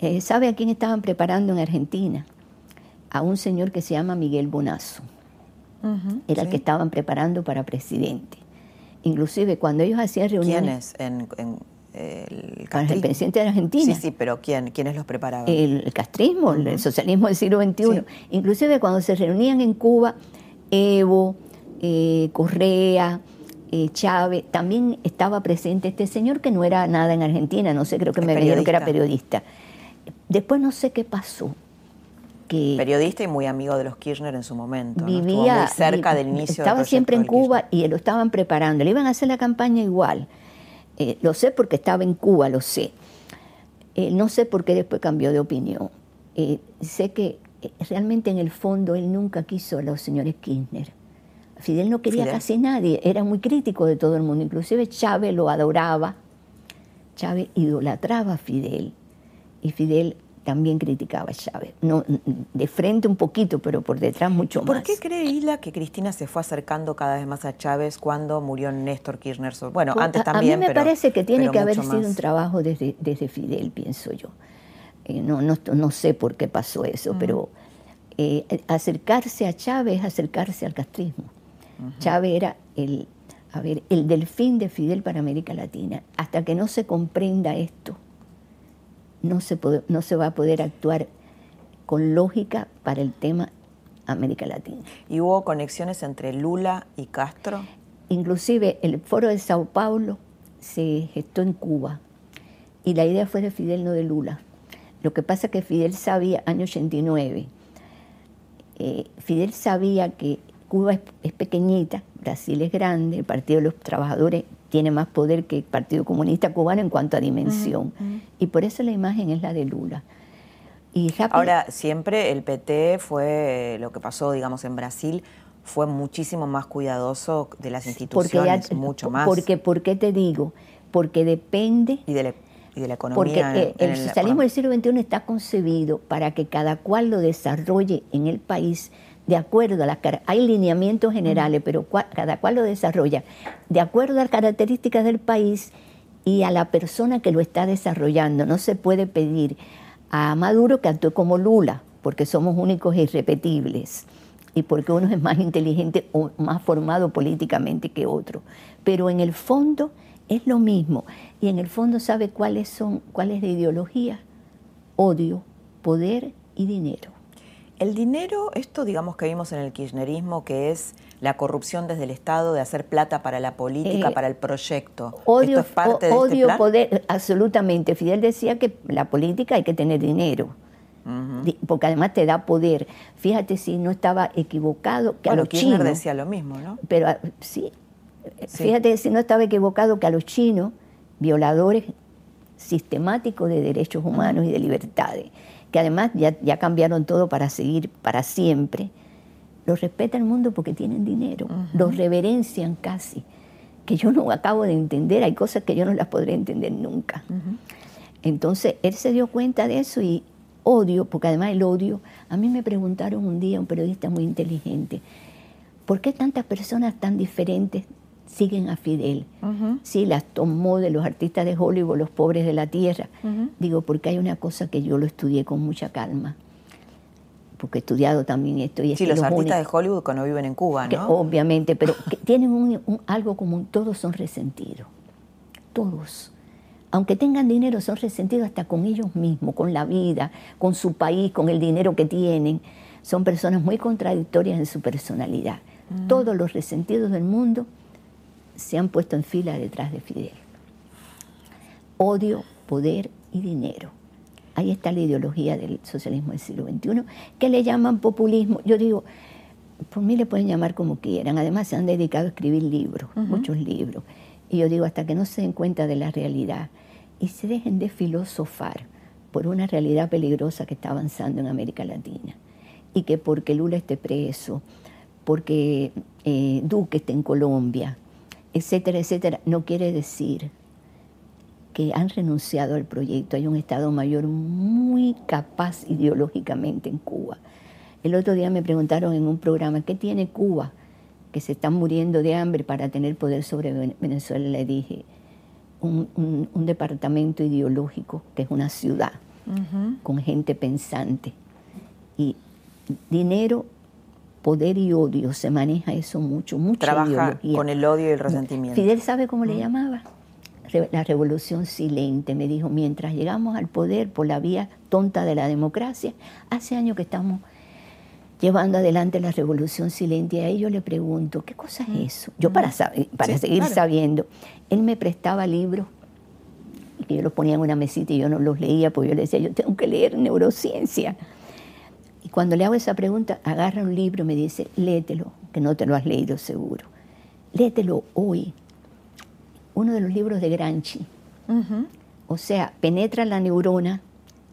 eh, ¿sabe a quién estaban preparando en Argentina? a un señor que se llama Miguel Bonazo. Era el que estaban preparando para presidente. Inclusive cuando ellos hacían reuniones... ¿Quiénes? En, el, el presidente de Argentina. Sí, sí, pero ¿quién? ¿quiénes los preparaban? El, castrismo, el socialismo del siglo XXI. Inclusive cuando se reunían en Cuba, Evo, eh, Correa, eh, Chávez, también estaba presente este señor que no era nada en Argentina, no sé, creo que me dijeron que era periodista. Después no sé qué pasó, Periodista y muy amigo de los Kirchner en su momento. Vivía muy cerca del inicio Estaba siempre en Cuba y lo estaban preparando. Le iban a hacer la campaña igual. Eh, lo sé porque estaba en Cuba, lo sé. Eh, no sé por qué después cambió de opinión. Eh, sé que realmente en el fondo él nunca quiso a los señores Kirchner. Fidel no quería casi nadie, era muy crítico de todo el mundo. Inclusive Chávez lo adoraba. Chávez idolatraba a Fidel. Y Fidel también criticaba a Chávez. No, de frente un poquito, pero por detrás mucho más. ¿Por qué cree Isla que Cristina se fue acercando cada vez más a Chávez cuando murió Néstor Kirchner? Bueno, pues, antes también. A mí me parece que tiene que haber sido un trabajo desde, desde Fidel, pienso yo. Eh, no, no, no, sé por qué pasó eso, pero eh, acercarse a Chávez es acercarse al castrismo. Chávez era el, a ver, el delfín de Fidel para América Latina. Hasta que no se comprenda esto, no se, no se va a poder actuar con lógica para el tema América Latina. ¿Y hubo conexiones entre Lula y Castro? Inclusive el foro de Sao Paulo se gestó en Cuba y la idea fue de Fidel, no de Lula. Lo que pasa es que Fidel sabía, año 89, eh, Fidel sabía que Cuba es, pequeñita, Brasil es grande, el Partido de los Trabajadores tiene más poder que el Partido Comunista Cubano en cuanto a dimensión. Y por eso la imagen es la de Lula. Y Ahora, siempre el PT fue, lo que pasó, digamos, en Brasil, fue muchísimo más cuidadoso de las instituciones, mucho más. Porque, ¿Por qué te digo? Porque depende... Y de, la, economía. Porque el, socialismo del siglo XXI está concebido para que cada cual lo desarrolle en el país de acuerdo a las hay lineamientos generales, pero cada cual lo desarrolla de acuerdo a las características del país y a la persona que lo está desarrollando. No se puede pedir a Maduro que actúe como Lula, porque somos únicos e irrepetibles y porque uno es más inteligente o más formado políticamente que otro. Pero en el fondo es lo mismo y en el fondo sabe cuáles son, cuál es la ideología, odio, poder y dinero. El dinero, esto digamos que vimos en el kirchnerismo, que es la corrupción desde el Estado de hacer plata para la política, eh, para el proyecto. Odio, ¿Esto es parte de este poder, absolutamente. Fidel decía que la política hay que tener dinero. Porque además te da poder. Fíjate si no estaba equivocado que a los Kirchner decía lo mismo, ¿no? Pero ah, sí, fíjate si no estaba equivocado que a los chinos, violadores sistemáticos de derechos humanos y de libertades, que además ya, cambiaron todo para seguir para siempre, los respeta el mundo porque tienen dinero, los reverencian casi, que yo no acabo de entender, hay cosas que yo no las podré entender nunca. Entonces, él se dio cuenta de eso y odio, porque además el odio, a mí me preguntaron un día, un periodista muy inteligente, ¿por qué tantas personas tan diferentes siguen a Fidel. Sí, las tomó de los artistas de Hollywood, los pobres de la tierra. Digo, porque hay una cosa que yo lo estudié con mucha calma porque he estudiado también esto. Y sí, los, artistas de Hollywood cuando viven en Cuba, ¿no? obviamente, pero tienen un, algo común, todos son resentidos, todos. Aunque tengan dinero, son resentidos hasta con ellos mismos, con la vida, con su país, con el dinero que tienen. Son personas muy contradictorias en su personalidad. Mm. Todos los resentidos del mundo se han puesto en fila detrás de Fidel. Odio, poder y dinero ahí está la ideología del socialismo del siglo XXI, que le llaman populismo. Yo digo, por mí le pueden llamar como quieran. Además se han dedicado a escribir libros, muchos libros. Y yo digo, hasta que no se den cuenta de la realidad y se dejen de filosofar por una realidad peligrosa que está avanzando en América Latina. Y que porque Lula esté preso, porque eh, Duque esté en Colombia, etcétera, etcétera, no quiere decir que han renunciado al proyecto. Hay un Estado Mayor muy capaz ideológicamente en Cuba. El otro día me preguntaron en un programa, ¿qué tiene Cuba? Que se están muriendo de hambre para tener poder sobre Venezuela. Le dije, un, departamento ideológico, que es una ciudad, con gente pensante. Y dinero, poder y odio, se maneja eso mucho, mucho. Trabaja con el odio y el resentimiento. Fidel sabe cómo le llamaba la revolución silente. Me dijo, mientras llegamos al poder por la vía tonta de la democracia, hace años que estamos llevando adelante la revolución silente. Y ahí yo le pregunto, ¿qué cosa es eso? Yo para, para seguir sabiendo, él me prestaba libros y que yo los ponía en una mesita y yo no los leía, porque yo le decía, yo tengo que leer neurociencia. Y cuando le hago esa pregunta, agarra un libro y me dice, léetelo, que no te lo has leído seguro. Léetelo hoy, uno de los libros de Granchi. O sea, penetra la neurona,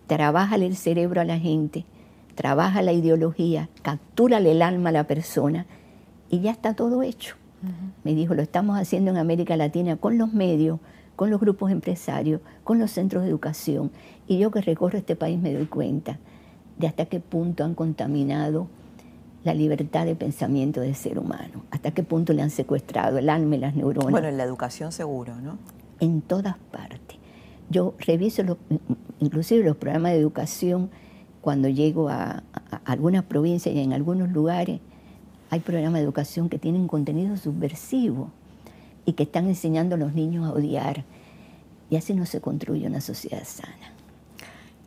trabaja el cerebro a la gente, trabaja la ideología, captura el alma a la persona y ya está todo hecho. Me dijo, lo estamos haciendo en América Latina con los medios, con los grupos empresarios, con los centros de educación. Y yo que recorro este país me doy cuenta de hasta qué punto han contaminado la libertad de pensamiento del ser humano. ¿Hasta qué punto le han secuestrado el alma y las neuronas? Bueno, en la educación seguro, ¿no? En todas partes. Yo reviso inclusive los programas de educación cuando llego a, algunas provincias y en algunos lugares hay programas de educación que tienen contenido subversivo y que están enseñando a los niños a odiar. Y así no se construye una sociedad sana.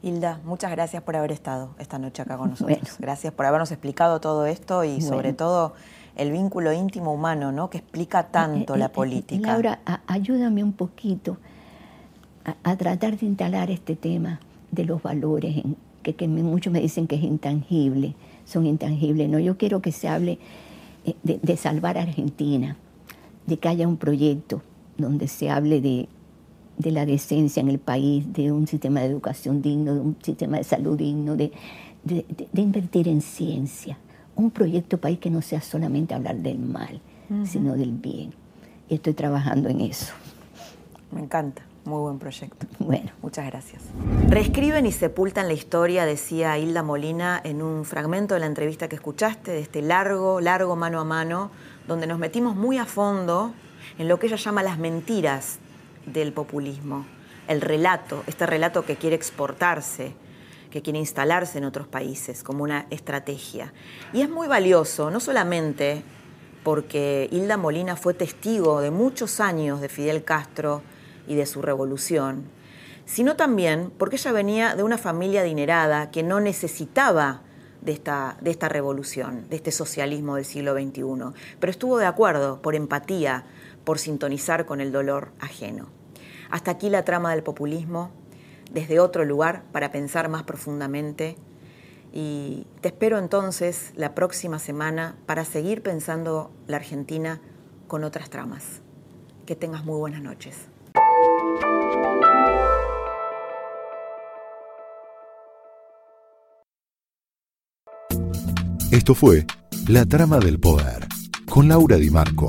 Hilda, muchas gracias por haber estado esta noche acá con nosotros. Gracias por habernos explicado todo esto y sobre todo el vínculo íntimo humano, ¿no? Que explica tanto la política. Laura, ayúdame un poquito a, tratar de instalar este tema de los valores, que, muchos me dicen que es intangible, son intangibles. No, yo quiero que se hable eh, de salvar a Argentina, de que haya un proyecto donde se hable de de la decencia en el país, de un sistema de educación digno, de un sistema de salud digno, de, invertir en ciencia. Un proyecto país que no sea solamente hablar del mal, sino del bien. Y estoy trabajando en eso. Me encanta. Muy buen proyecto. Bueno. Muchas gracias. Reescriben y sepultan la historia, decía Hilda Molina en un fragmento de la entrevista que escuchaste, de este largo, largo mano a mano, donde nos metimos muy a fondo en lo que ella llama las mentiras del populismo, el relato, este relato que quiere exportarse, que quiere instalarse en otros países como una estrategia. Y es muy valioso, no solamente porque Hilda Molina fue testigo de muchos años de Fidel Castro y de su revolución, sino también porque ella venía de una familia adinerada que no necesitaba de esta, de esta revolución, de este socialismo del siglo XXI, pero estuvo de acuerdo por empatía, por sintonizar con el dolor ajeno. Hasta aquí la trama del populismo, desde otro lugar para pensar más profundamente. Y te espero entonces la próxima semana para seguir pensando la Argentina con otras tramas. Que tengas muy buenas noches. Esto fue La Trama del Poder con Laura Di Marco